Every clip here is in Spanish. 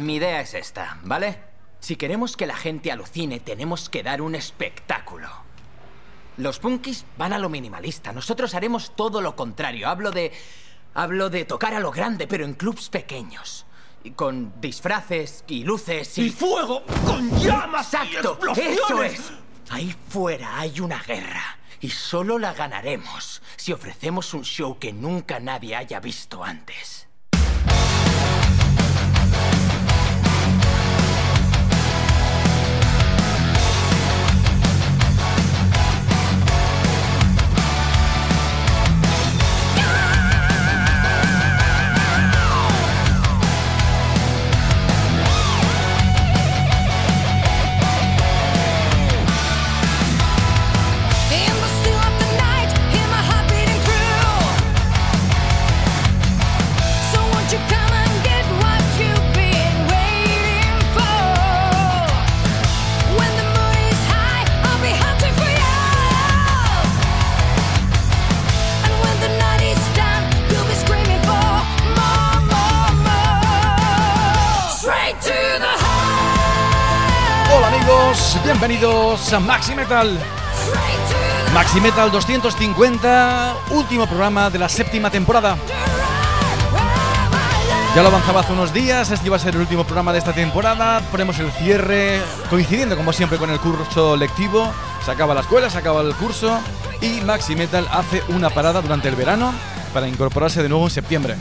mi idea es esta, ¿vale? Si queremos que la gente alucine, tenemos que dar un espectáculo. Los punkis van a lo minimalista, nosotros haremos todo lo contrario. Hablo de... Hablo de tocar a lo grande, pero en clubs pequeños. Y con disfraces y luces y... ¡Y fuego! ¡Con llamas! y ¡Exacto! explosiones! ¡Eso es! Ahí fuera hay una guerra. Y solo la ganaremos si ofrecemos un show que nunca nadie haya visto antes. Bienvenidos a Maxi Metal. Maxi Metal 250, último programa de la séptima temporada. Ya lo avanzaba hace unos días, este iba a ser el último programa de esta temporada. Ponemos el cierre, coincidiendo como siempre con el curso lectivo. Se acaba la escuela, se acaba el curso y Maxi Metal hace una parada durante el verano para incorporarse de nuevo en septiembre.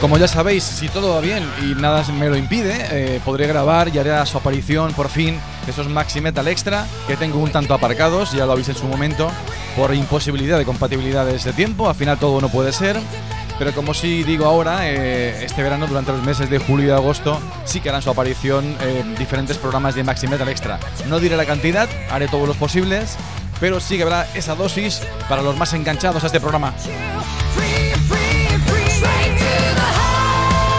Como ya sabéis, si todo va bien y nada me lo impide, eh, podré grabar y haré su aparición por fin esos Maxi Metal Extra que tengo un tanto aparcados, ya lo avisé en su momento, por imposibilidad de compatibilidades de tiempo. Al final todo no puede ser. Pero como sí digo ahora, eh, este verano, durante los meses de julio y agosto, sí que harán su aparición en diferentes programas de Maxi Metal Extra. No diré la cantidad, haré todos los posibles, pero sí que habrá esa dosis para los más enganchados a este programa.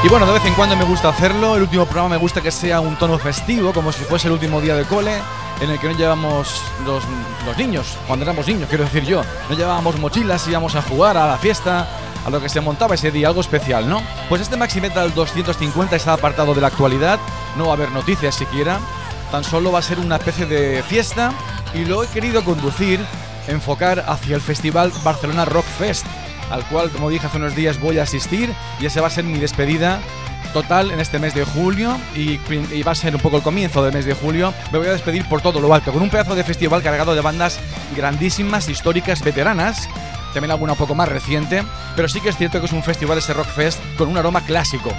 Y bueno, de vez en cuando me gusta hacerlo. El último programa me gusta que sea un tono festivo, como si fuese el último día de cole, en el que no llevamos los, niños, cuando éramos niños, quiero decir yo. No llevábamos mochilas, íbamos a jugar a la fiesta, a lo que se montaba ese día, algo especial, ¿no? Pues este Maxi Metal 250 está apartado de la actualidad, no va a haber noticias siquiera, tan solo va a ser una especie de fiesta y lo he querido conducir, enfocar hacia el festival Barcelona Rock Fest, al cual, como dije hace unos días, voy a asistir y ese va a ser mi despedida total en este mes de julio y, va a ser un poco el comienzo del mes de julio. Me voy a despedir por todo lo alto, con un pedazo de festival cargado de bandas grandísimas, históricas, veteranas. También alguna un poco más reciente, pero sí que es cierto que es un festival ese Rock Fest con un aroma clásico.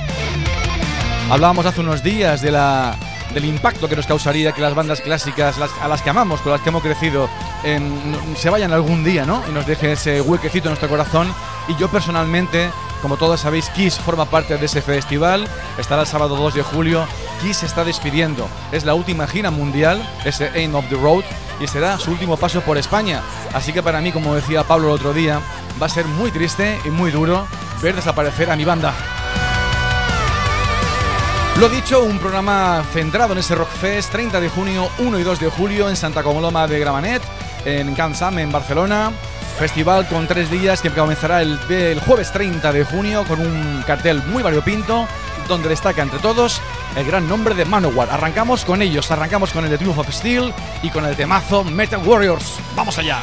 Hablábamos hace unos días de la, del impacto que nos causaría que las bandas clásicas, las- a las que amamos, con las que hemos crecido, em, se vayan algún día, ¿no? Y nos dejen ese huequecito en nuestro corazón. Y yo personalmente, como todos sabéis, Kiss forma parte de ese festival. Estará el sábado 2 de julio. Kiss se está despidiendo. Es la última gira mundial, ese Aim of the Road, y será su último paso por España. Así que para mí, como decía Pablo el otro día, va a ser muy triste y muy duro ver desaparecer a mi banda. Lo dicho, un programa centrado en ese Rockfest 30 de junio, 1 y 2 de julio en Santa Coloma de Gramenet, en Can Sam, en Barcelona. Festival con tres días que comenzará el, el jueves 30 de junio con un cartel muy variopinto donde destaca entre todos el gran nombre de Manowar. Arrancamos con ellos, arrancamos con el de Triumph of Steel y con el temazo Metal Warriors. ¡Vamos allá!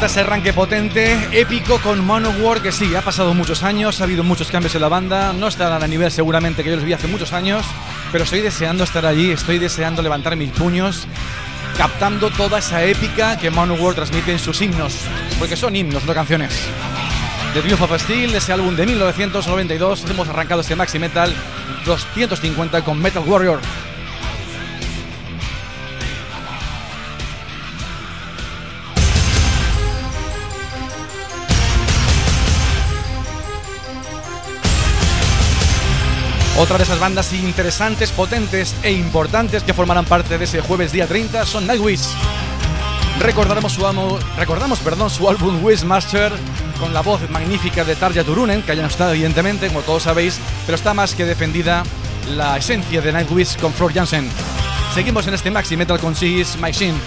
Está ese arranque potente, épico con Manowar, que sí, ha pasado muchos años, ha habido muchos cambios en la banda, no estarán a nivel seguramente que yo los vi hace muchos años, pero estoy deseando estar allí, estoy deseando levantar mis puños, captando toda esa épica que Manowar transmite en sus himnos, porque son himnos, no canciones. The Triumph of Steel, ese álbum de 1992, hemos arrancado este Maxi Metal 250 con Metal Warrior. Otra de esas bandas interesantes, potentes e importantes que formarán parte de ese jueves día 30 son Nightwish. Recordaremos su, amo- recordamos perdón, su álbum Wishmaster con la voz magnífica de Tarja Turunen, que ya no está evidentemente, como todos sabéis, pero está más que defendida la esencia de Nightwish con Flor Jansen. Seguimos en este Maxi Metal con Seas Machine.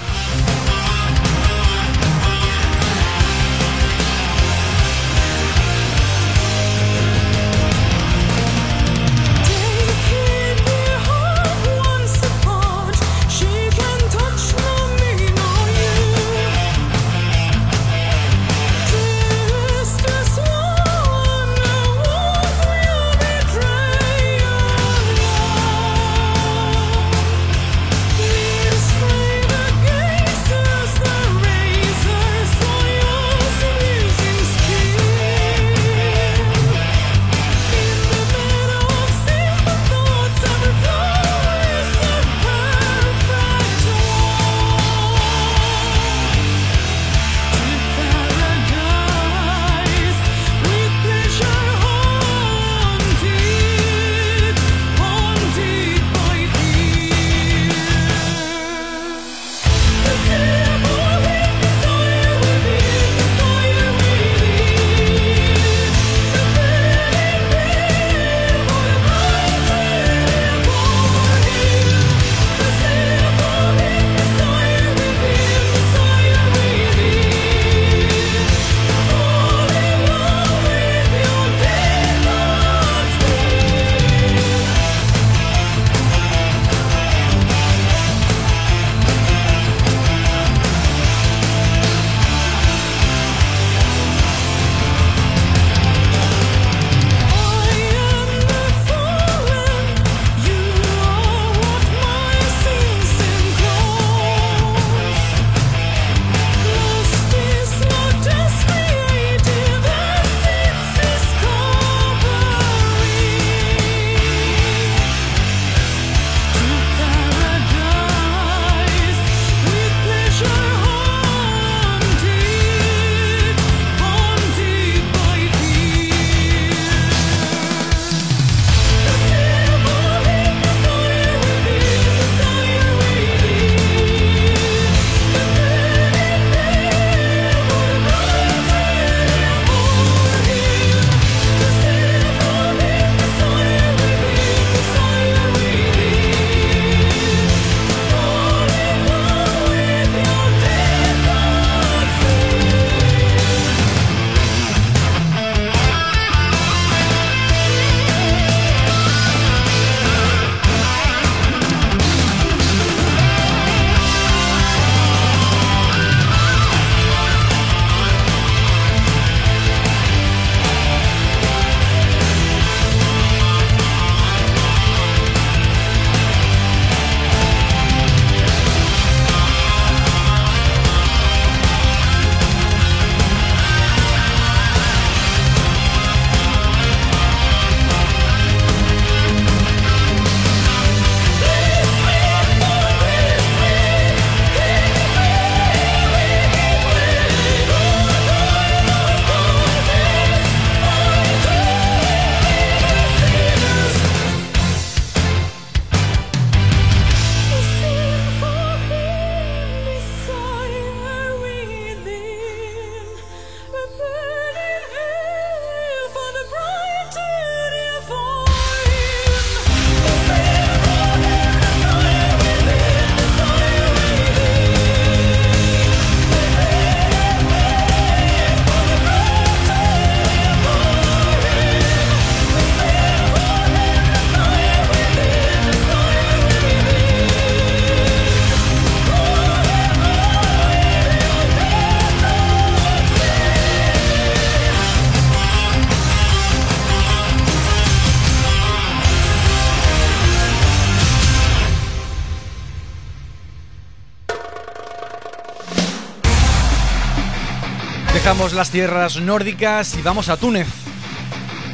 Dejamos las tierras nórdicas y vamos a Túnez.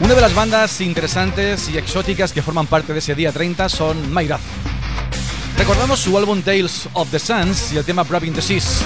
Una de las bandas interesantes y exóticas que forman parte de ese día 30 son Mayraz. Recordamos su álbum Tales of the Suns y el tema Grabbing the Seas.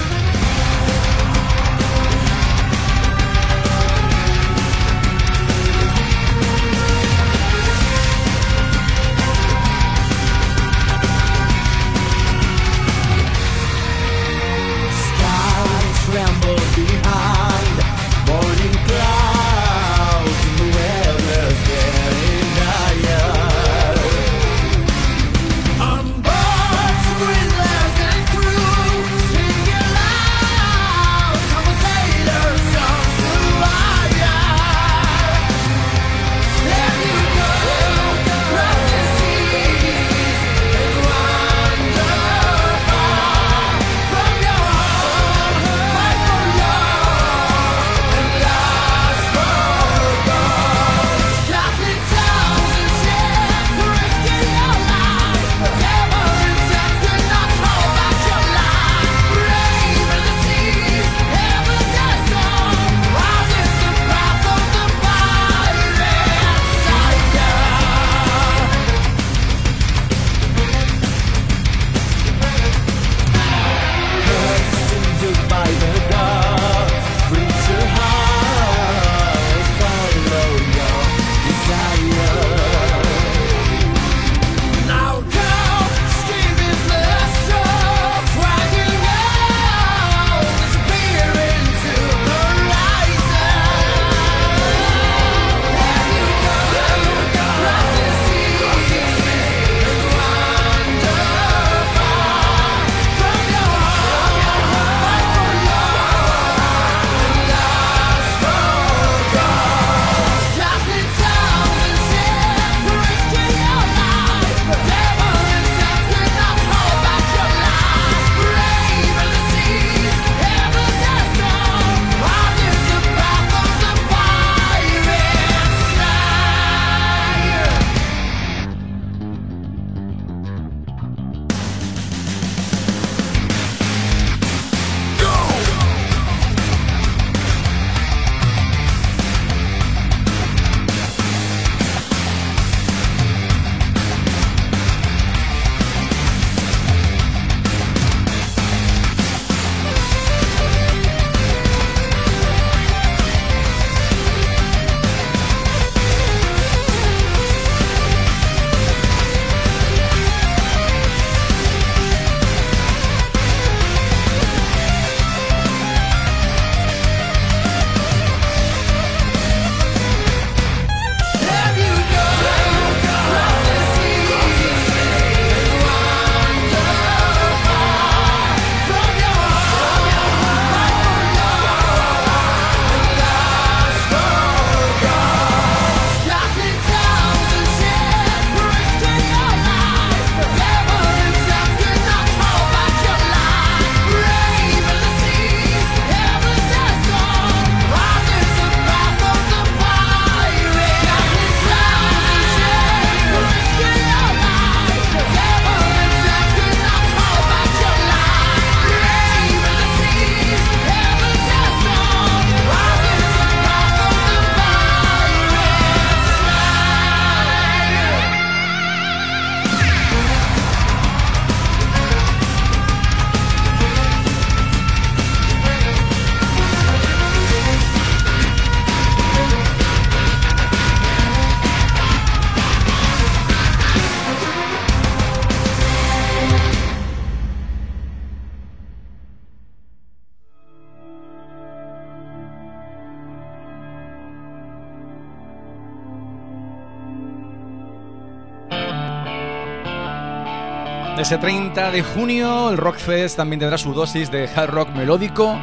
Ese 30 de junio, el Rockfest también tendrá su dosis de hard rock melódico.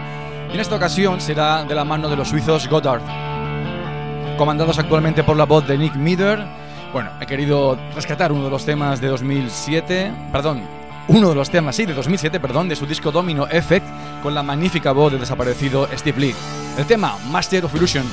Y en esta ocasión será de la mano de los suizos Goddard. Comandados actualmente por la voz de Nick Mieder. Bueno, he querido rescatar uno de los temas de 2007. Perdón, uno de los temas, sí, de 2007, perdón, de su disco Domino Effect, con la magnífica voz del desaparecido Steve Lee. El tema Master of Illusion.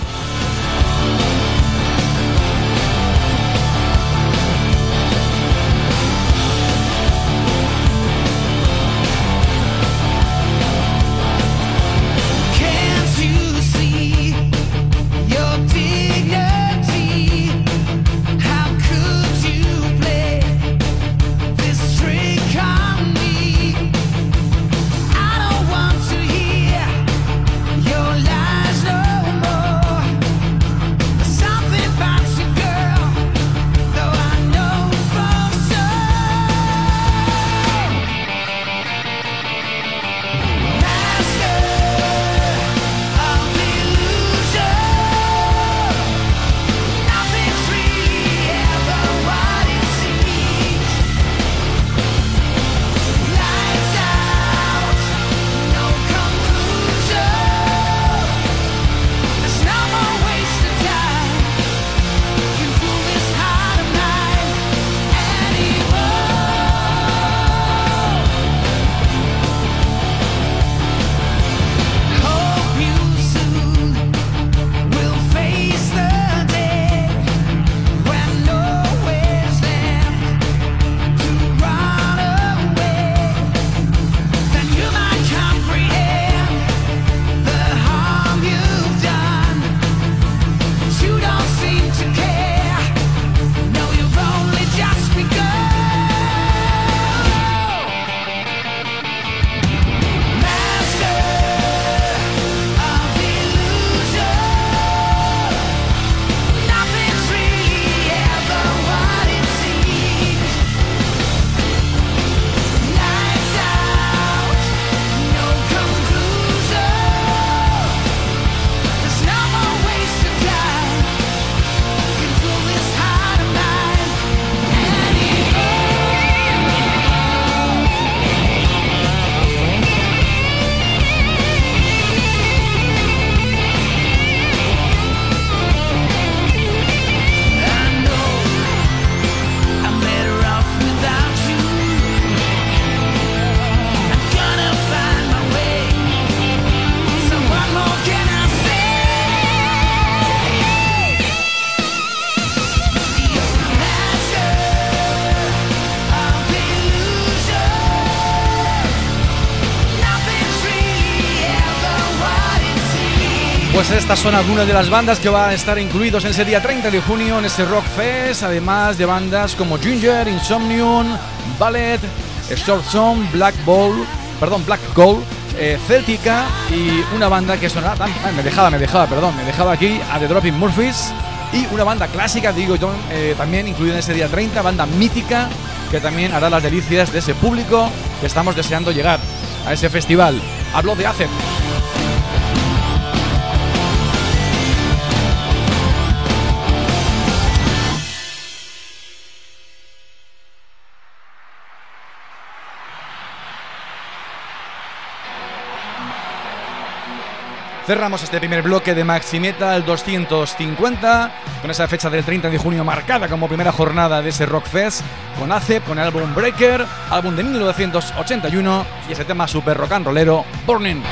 Pues estas son algunas de las bandas que van a estar incluidos en ese día 30 de junio en ese Rock Fest, además de bandas como Ginger, Insomnium, Ballet, Short Song, Black Bowl, perdón, Black Gold, eh, Celtica y una banda que sonará tan- ah, me dejaba, me dejaba, perdón, me dejaba aquí a The Dropping Murphys y una banda clásica, digo yo, eh, también incluida en ese día 30, banda mítica que también hará las delicias de ese público que estamos deseando llegar a ese festival. Hablo de ACEP. Cerramos este primer bloque de Maxi Metal 250 con esa fecha del 30 de junio marcada como primera jornada de ese Rock Fest con ACEP, con el álbum Breaker, álbum de 1981 y ese tema super rock and rollero Burning.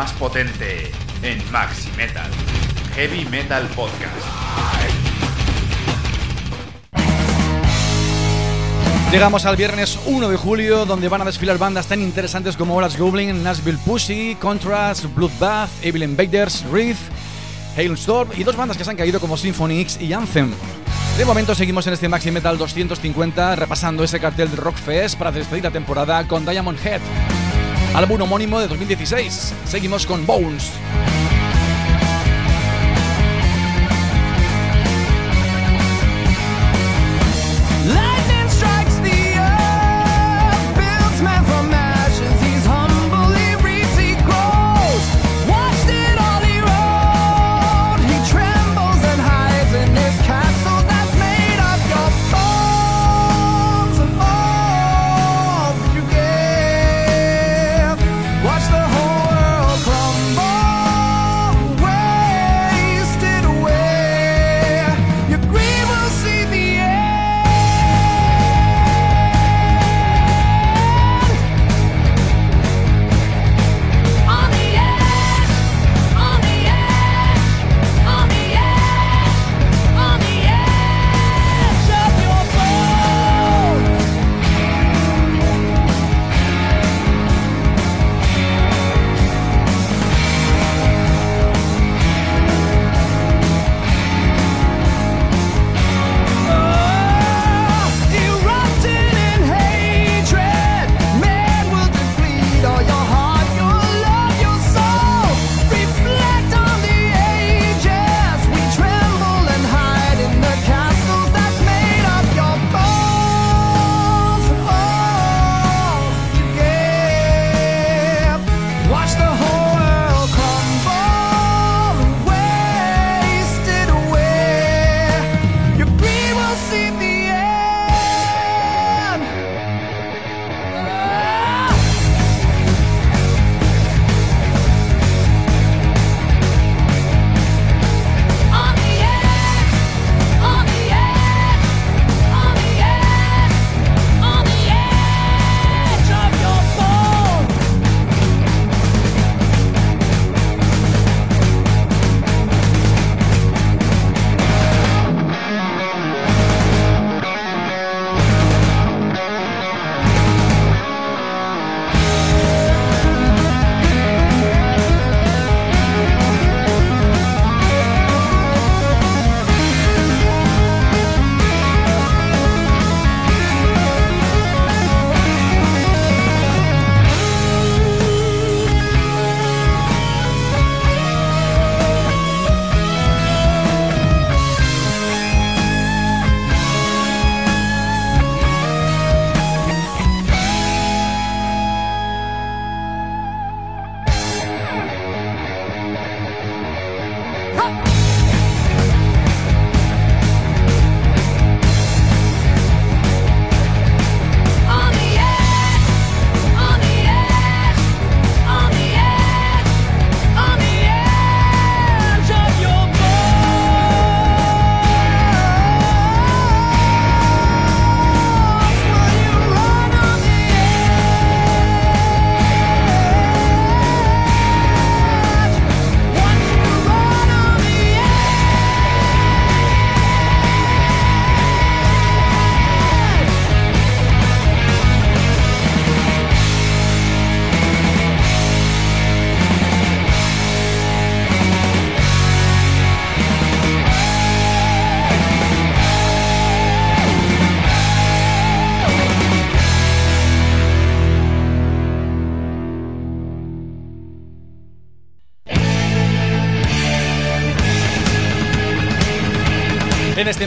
Más potente en Maxi Metal, Heavy Metal Podcast. Llegamos al viernes 1 de julio, donde van a desfilar bandas tan interesantes como Horace Goblin, Nashville Pussy, Contrast, Bloodbath, Evil Invaders, Wreath, Hailstorm y dos bandas que se han caído como Symphony X y Anthem. De momento seguimos en este Maxi Metal 250 repasando ese cartel de Rockfest para despedir la temporada con Diamond Head, álbum homónimo de 2016. Seguimos con Bones.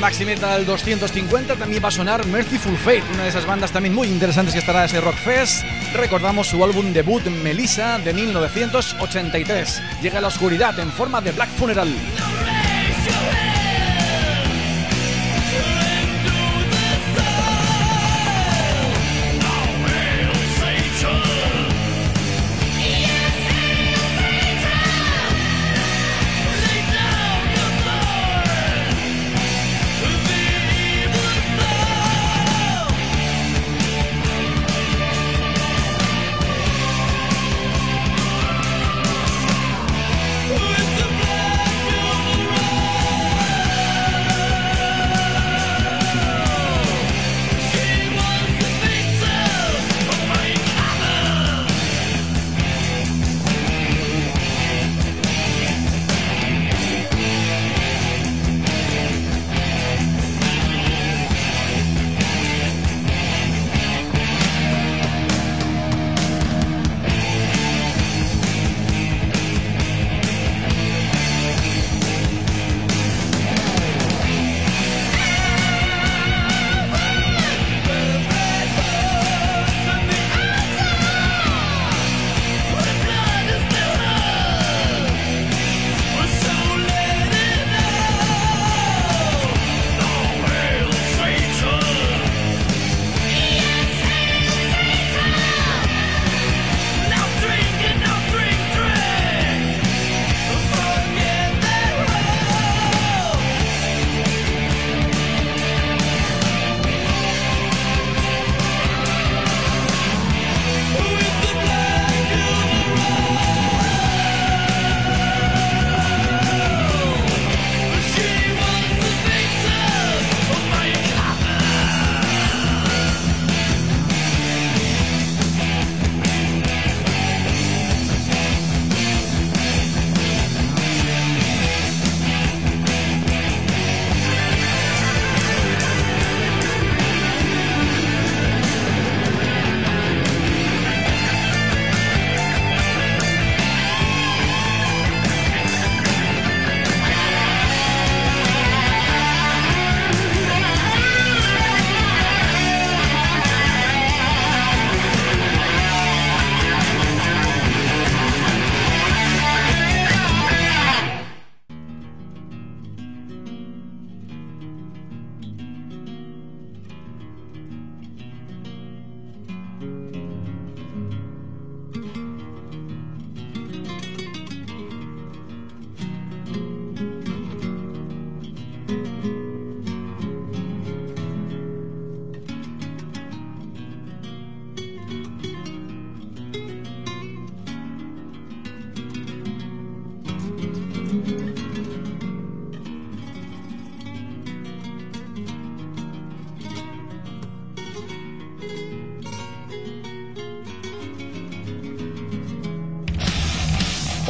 En este Maxi Metal 250 también va a sonar Merciful Fate, una de esas bandas también muy interesantes que estará en ese Rockfest. Recordamos su álbum debut Melissa de 1983. Llega a la oscuridad en forma de Black Funeral.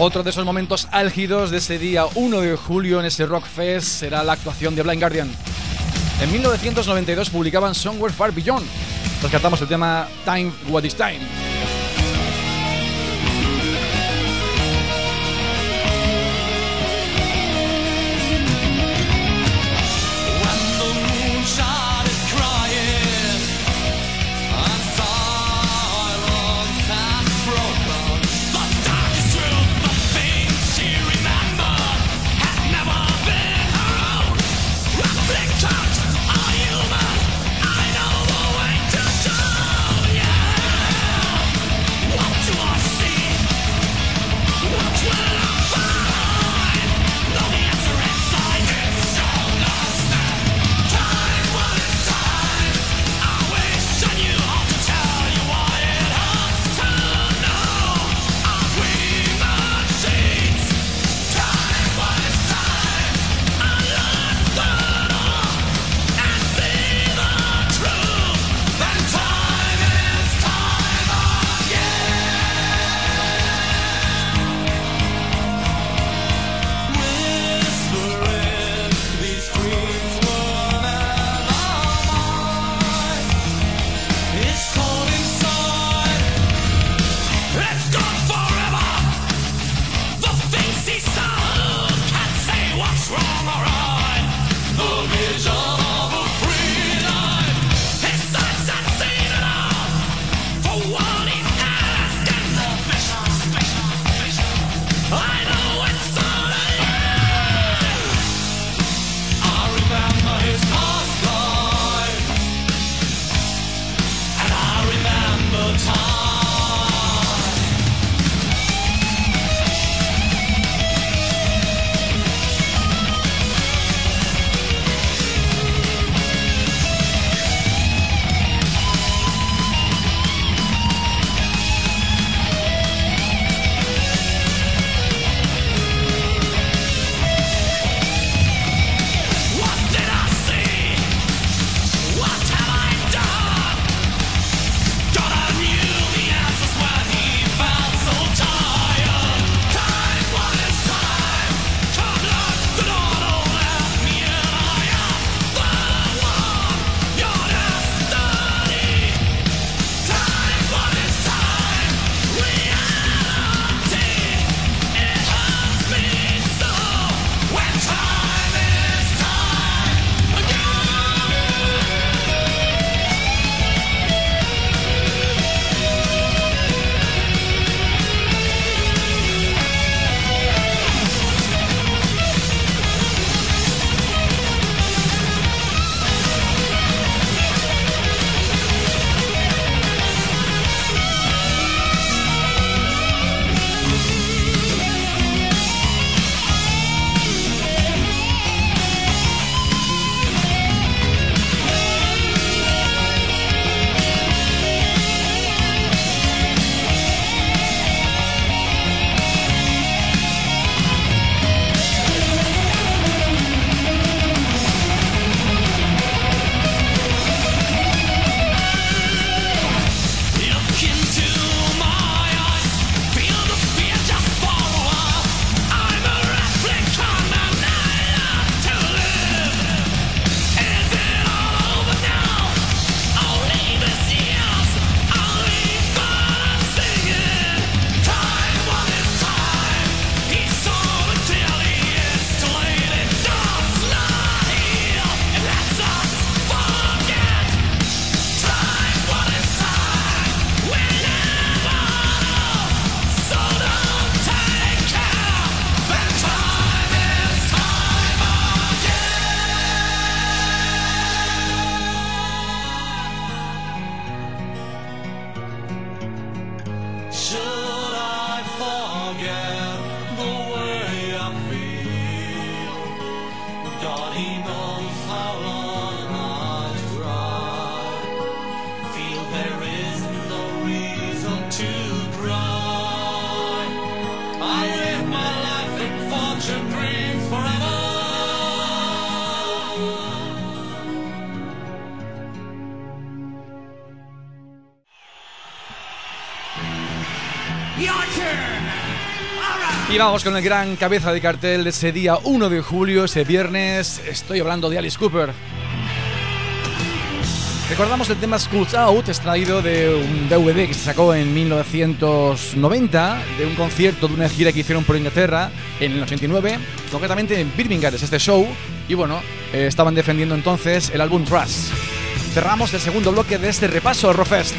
Otro de esos momentos álgidos de ese día 1 de julio en ese Rock Fest será la actuación de Blind Guardian. En 1992 publicaban Somewhere Far Beyond. Rescatamos el tema Time What Is Time. Vamos con el gran cabeza de cartel de ese día 1 de julio, ese viernes. Estoy hablando de Alice Cooper. Recordamos el tema Schools Out, extraído de un DVD que se sacó en 1990, de un concierto de una gira que hicieron por Inglaterra en el 89, concretamente en Birmingham, es este show. Y bueno, eh, estaban defendiendo entonces el álbum Trust. Cerramos el segundo bloque de este repaso Rofest.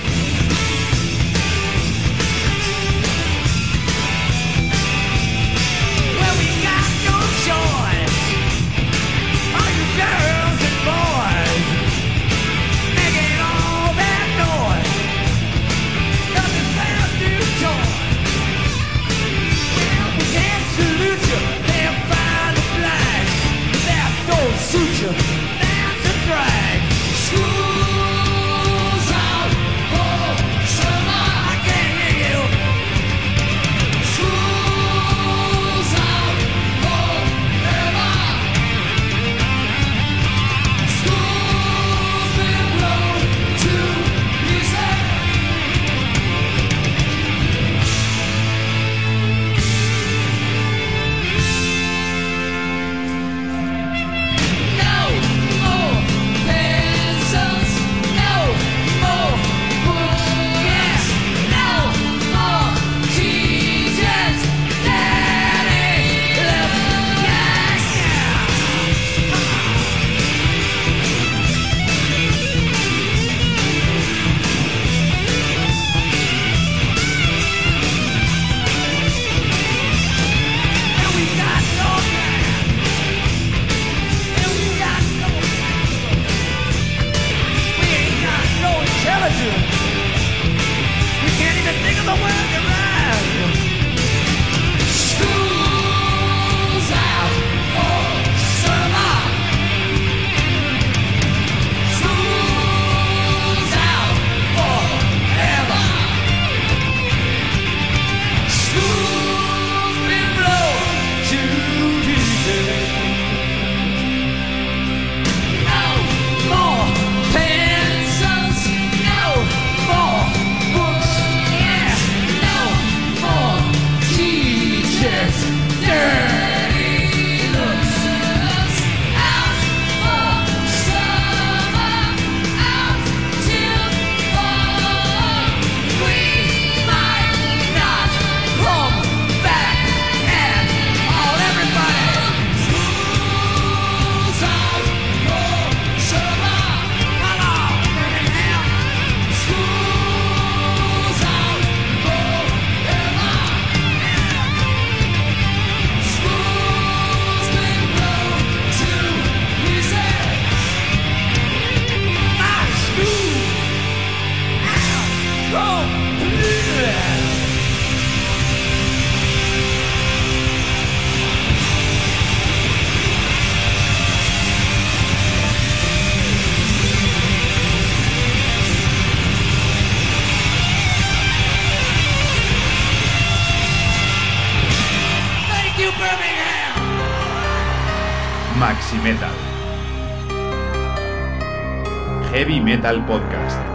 Metal Podcast.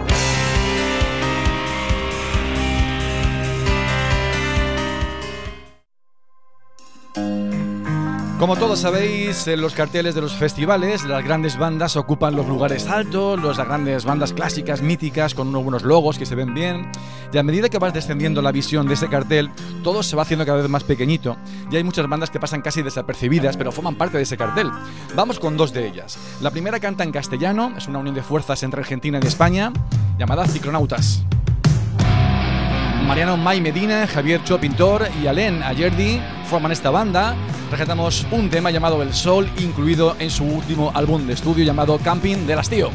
Como todos sabéis, en los carteles de los festivales, las grandes bandas ocupan los lugares altos, las grandes bandas clásicas, míticas, con unos buenos logos que se ven bien. Y a medida que vas descendiendo la visión de ese cartel, todo se va haciendo cada vez más pequeñito. Y hay muchas bandas que pasan casi desapercibidas, pero forman parte de ese cartel. Vamos con dos de ellas. La primera canta en castellano, es una unión de fuerzas entre Argentina y España, llamada Ciclonautas. Mariano May Medina, Javier Cho Pintor y Alén Ayerdi forman esta banda. Rescatamos un tema llamado El Sol, incluido en su último álbum de estudio llamado Camping del Hastío.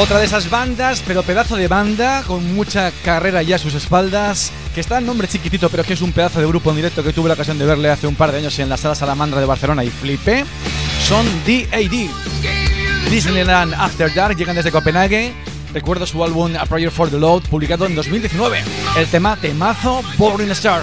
Otra de esas bandas, pero pedazo de banda, con mucha carrera ya a sus espaldas, que está en nombre chiquitito, pero que es un pedazo de grupo en directo que tuve la ocasión de verle hace un par de años en la sala Salamandra de Barcelona y flipé, son DAD. Disneyland After Dark llegan desde Copenhague. Recuerdo su álbum A Prayer for the Load, publicado en 2019. El tema temazo Boring Star.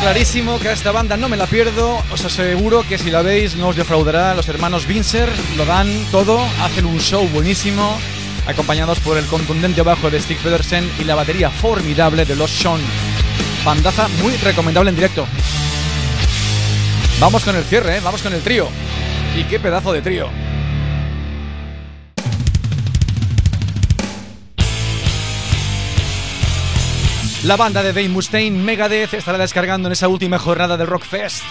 Clarísimo que a esta banda no me la pierdo. Os aseguro que si la veis no os defraudará. Los hermanos Vincer lo dan todo, hacen un show buenísimo, acompañados por el contundente bajo de Stig Pedersen y la batería formidable de los Sean. Bandaza muy recomendable en directo. Vamos con el cierre, ¿eh? vamos con el trío. Y qué pedazo de trío. La banda de Dave Mustaine, Megadeth, estará descargando en esa última jornada del Rockfest.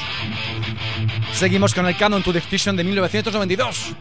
Seguimos con el Canon to Extinction de 1992.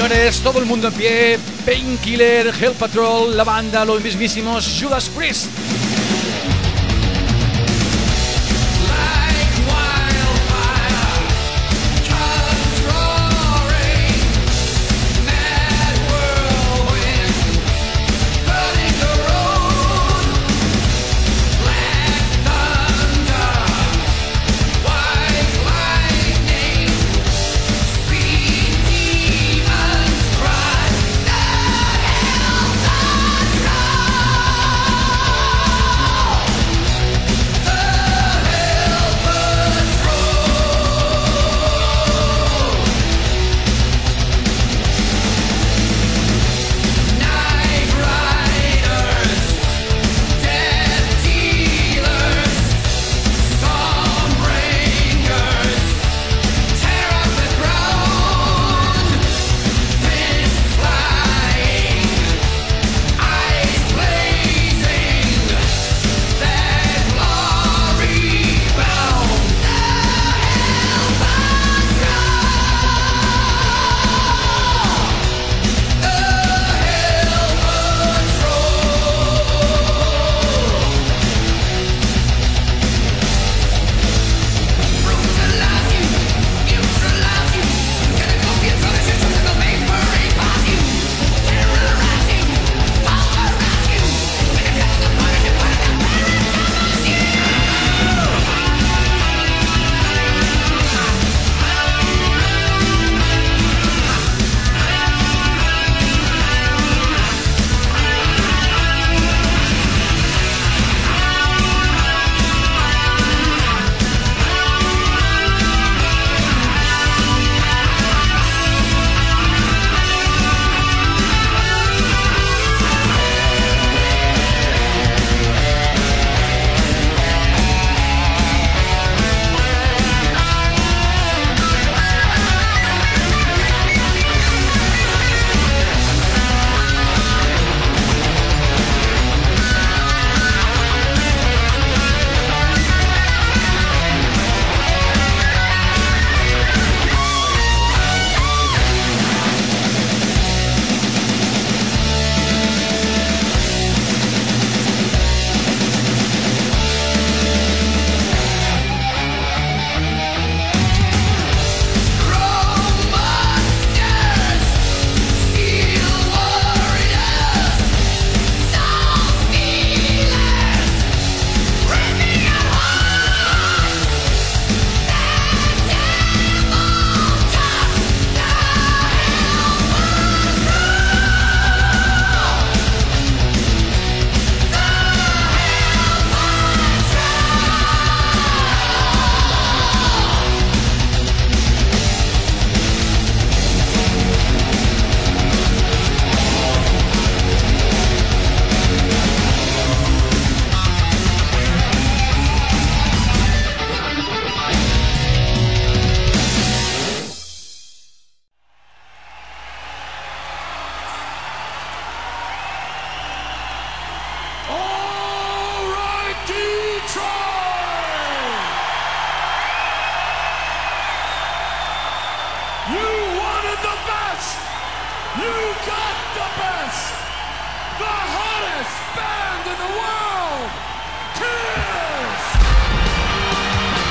Señores, todo el mundo en pie. Painkiller, Hell Patrol, la banda, los mismísimos Judas Priest.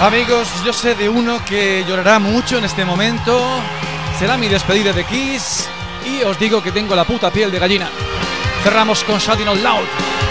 Amigos, yo sé de uno que llorará mucho en este momento. Será mi despedida de Kiss. Y os digo que tengo la puta piel de gallina. Cerramos con Shouting Out Loud.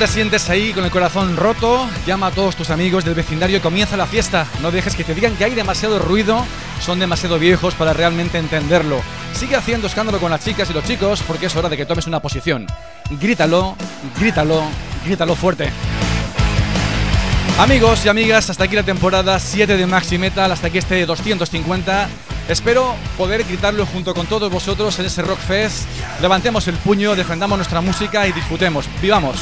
Te sientes ahí con el corazón roto, llama a todos tus amigos del vecindario y comienza la fiesta. No dejes que te digan que hay demasiado ruido, son demasiado viejos para realmente entenderlo. Sigue haciendo escándalo con las chicas y los chicos porque es hora de que tomes una posición. Grítalo, grítalo, grítalo fuerte. Amigos y amigas, hasta aquí la temporada 7 de Maxi Metal, hasta aquí este 250. Espero poder gritarlo junto con todos vosotros en ese Rock Fest. Levantemos el puño, defendamos nuestra música y disfrutemos. ¡Vivamos!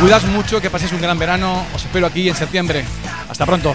Cuidaos mucho, que paséis un gran verano. Os espero aquí en septiembre. Hasta pronto.